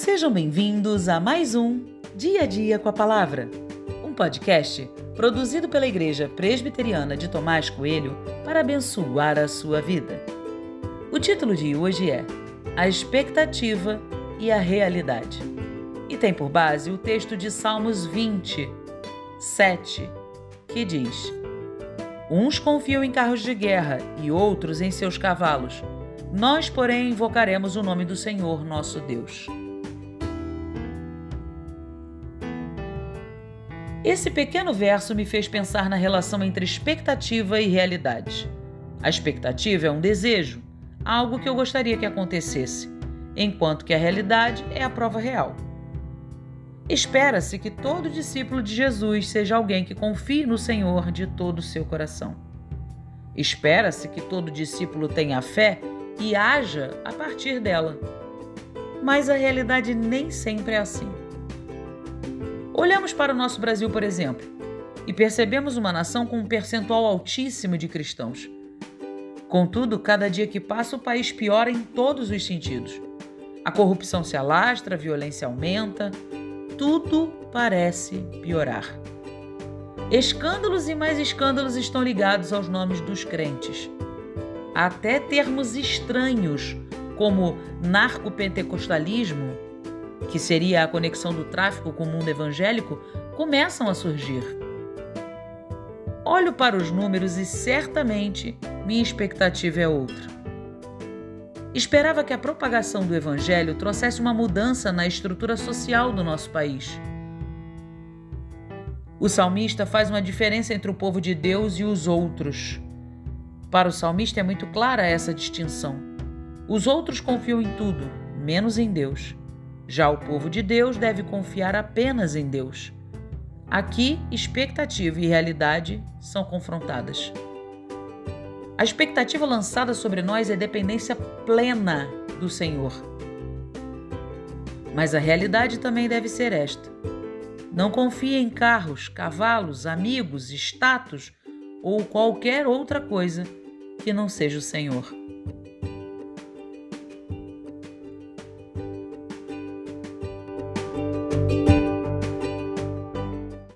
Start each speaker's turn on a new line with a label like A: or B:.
A: Sejam bem-vindos a mais um Dia a Dia com a Palavra, um podcast produzido pela Igreja Presbiteriana de Tomás Coelho para abençoar a sua vida. O título de hoje é A Expectativa e a Realidade e tem por base o texto de Salmos 20, 7, que diz: Uns confiam em carros de guerra e outros em seus cavalos. Nós, porém, invocaremos o nome do Senhor nosso Deus. Esse pequeno verso me fez pensar na relação entre expectativa e realidade. A expectativa é um desejo, algo que eu gostaria que acontecesse, enquanto que a realidade é a prova real. Espera-se que todo discípulo de Jesus seja alguém que confie no Senhor de todo o seu coração. Espera-se que todo discípulo tenha fé e haja a partir dela. Mas a realidade nem sempre é assim. Olhamos para o nosso Brasil, por exemplo, e percebemos uma nação com um percentual altíssimo de cristãos. Contudo, cada dia que passa, o país piora em todos os sentidos. A corrupção se alastra, a violência aumenta, tudo parece piorar. Escândalos e mais escândalos estão ligados aos nomes dos crentes. Até termos estranhos, como narcopentecostalismo, que seria a conexão do tráfico com o mundo evangélico, começam a surgir. Olho para os números e certamente minha expectativa é outra. Esperava que a propagação do Evangelho trouxesse uma mudança na estrutura social do nosso país. O salmista faz uma diferença entre o povo de Deus e os outros. Para o salmista é muito clara essa distinção. Os outros confiam em tudo, menos em Deus. Já o povo de Deus deve confiar apenas em Deus. Aqui, expectativa e realidade são confrontadas. A expectativa lançada sobre nós é dependência plena do Senhor. Mas a realidade também deve ser esta. Não confie em carros, cavalos, amigos, status ou qualquer outra coisa que não seja o Senhor.